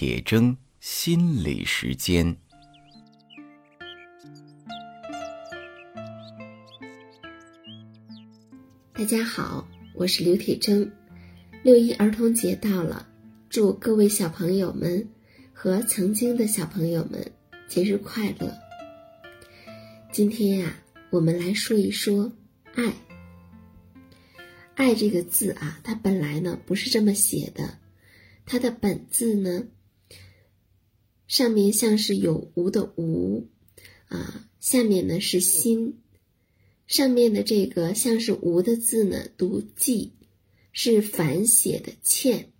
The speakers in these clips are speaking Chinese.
铁铮心理时间。大家好，我是刘铁铮。六一儿童节到了，祝各位小朋友们和曾经的小朋友们节日快乐。今天呀，我们来说一说爱。爱这个字啊，它本来呢不是这么写的，它的本字呢，上面像是有无的无，啊，下面呢是心，上面的这个像是无的字呢读记，是反写的欠。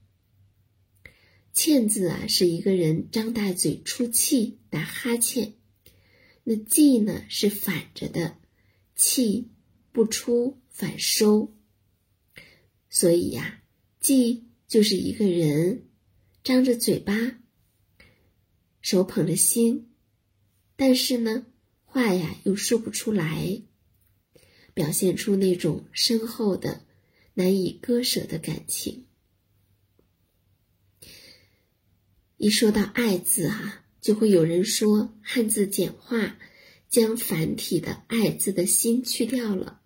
欠字啊是一个人张大嘴出气打哈欠，那记呢是反着的，气不出反收。所以呀，记就是一个人张着嘴巴，手捧着心，但是呢，话呀又说不出来，表现出那种深厚的、难以割舍的感情。一说到“爱”字啊，就会有人说汉字简化，将繁体的“爱”字的心去掉了，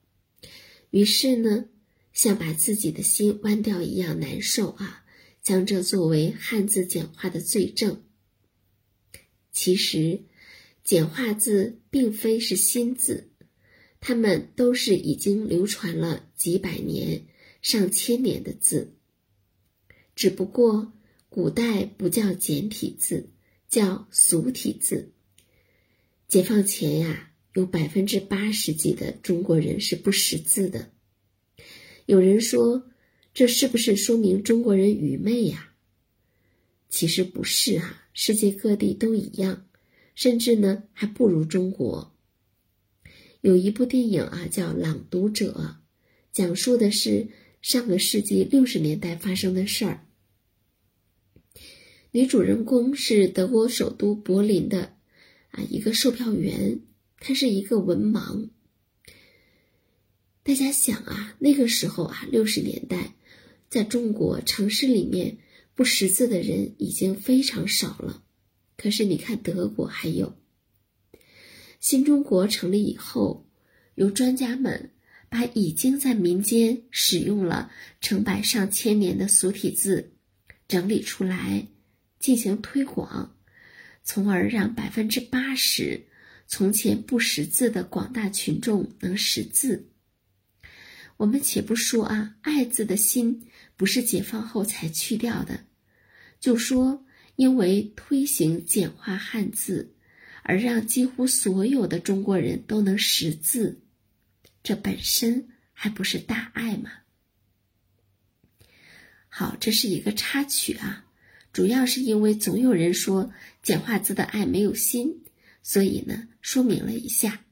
于是呢。像把自己的心剜掉一样难受啊！将这作为汉字简化的罪证。其实，简化字并非是新字，它们都是已经流传了几百年、上千年的字。只不过古代不叫简体字，叫俗体字。解放前呀，有百分之八十几的中国人是不识字的。有人说，这是不是说明中国人愚昧呀？其实不是哈，世界各地都一样，甚至呢还不如中国。有一部电影啊，叫《朗读者》，讲述的是上个世纪六十年代发生的事儿。女主人公是德国首都柏林的啊一个售票员，她是一个文盲。大家想啊，那个时候啊，六十年代，在中国城市里面不识字的人已经非常少了。可是你看德国还有，新中国成立以后，有专家们把已经在民间使用了成百上千年的俗体字整理出来，进行推广，从而让百分之八十从前不识字的广大群众能识字。我们且不说啊，爱字的心不是解放后才去掉的，就说因为推行简化汉字，而让几乎所有的中国人都能识字，这本身还不是大爱吗？好，这是一个插曲啊，主要是因为总有人说简化字的爱没有心，所以呢，说明了一下。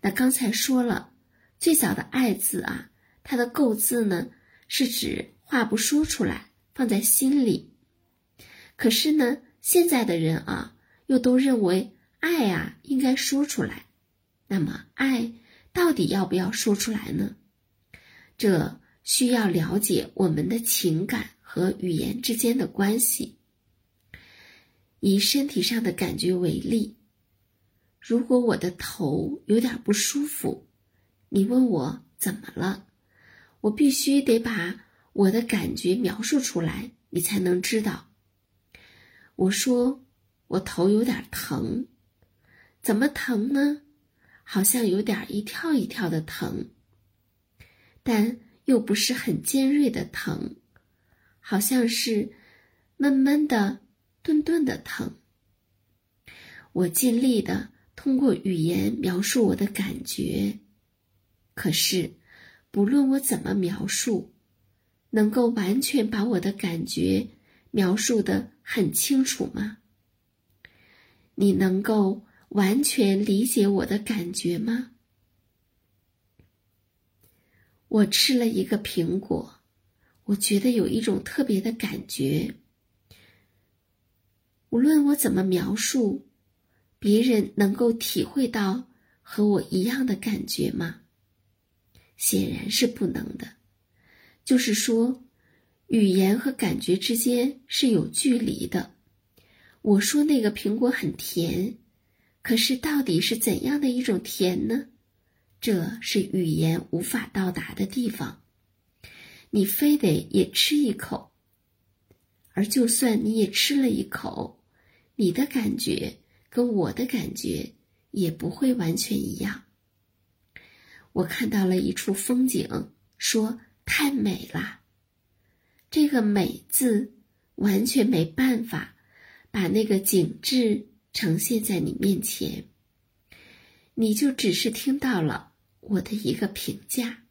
那刚才说了。最早的“爱”字啊，它的构字呢是指话不说出来，放在心里。可是呢，现在的人啊，又都认为爱啊应该说出来。那么，爱到底要不要说出来呢？这需要了解我们的情感和语言之间的关系。以身体上的感觉为例，如果我的头有点不舒服。你问我怎么了，我必须得把我的感觉描述出来，你才能知道。我说我头有点疼，怎么疼呢？好像有点一跳一跳的疼，但又不是很尖锐的疼，好像是闷闷的、顿顿的疼。我尽力的通过语言描述我的感觉。可是，不论我怎么描述，能够完全把我的感觉描述的很清楚吗？你能够完全理解我的感觉吗？我吃了一个苹果，我觉得有一种特别的感觉。无论我怎么描述，别人能够体会到和我一样的感觉吗？显然是不能的，就是说，语言和感觉之间是有距离的，我说那个苹果很甜，可是到底是怎样的一种甜呢？这是语言无法到达的地方。你非得也吃一口，而就算你也吃了一口，你的感觉跟我的感觉也不会完全一样。我看到了一处风景，说太美了。这个“美”字完全没办法把那个景致呈现在你面前，你就只是听到了我的一个评价。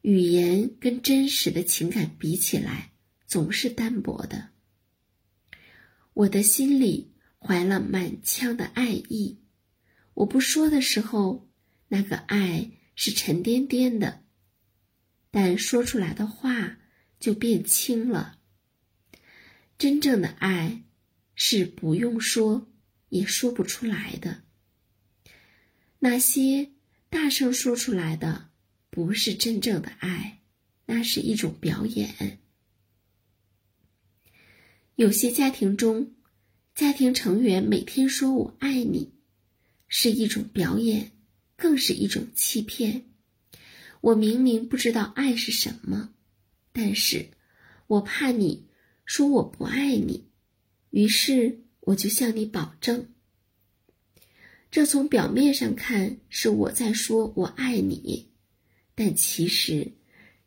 语言跟真实的情感比起来，总是单薄的。我的心里怀了满腔的爱意，我不说的时候，那个爱是沉甸甸的，但说出来的话。就变轻了。真正的爱是不用说也说不出来的。那些大声说出来的，不是真正的爱，那是一种表演。有些家庭中，家庭成员每天说我爱你，是一种表演，更是一种欺骗。我明明不知道爱是什么。但是，我怕你说我不爱你，于是我就向你保证。这从表面上看是我在说我爱你，但其实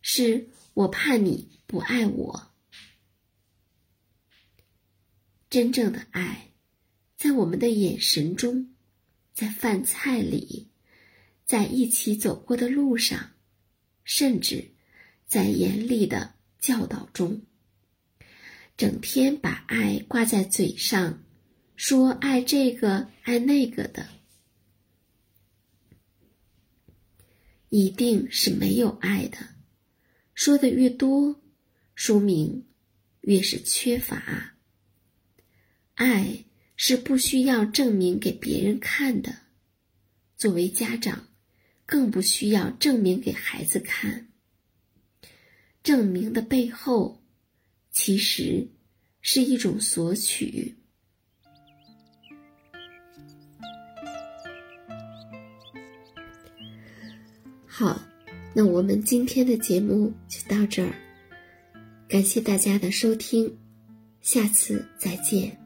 是我怕你不爱我。真正的爱，在我们的眼神中，在饭菜里，在一起走过的路上，甚至。在严厉的教导中，整天把爱挂在嘴上，说爱这个爱那个的，一定是没有爱的。说的越多，说明越是缺乏。爱是不需要证明给别人看的，作为家长，更不需要证明给孩子看。证明的背后，其实是一种索取。好，那我们今天的节目就到这儿，感谢大家的收听，下次再见。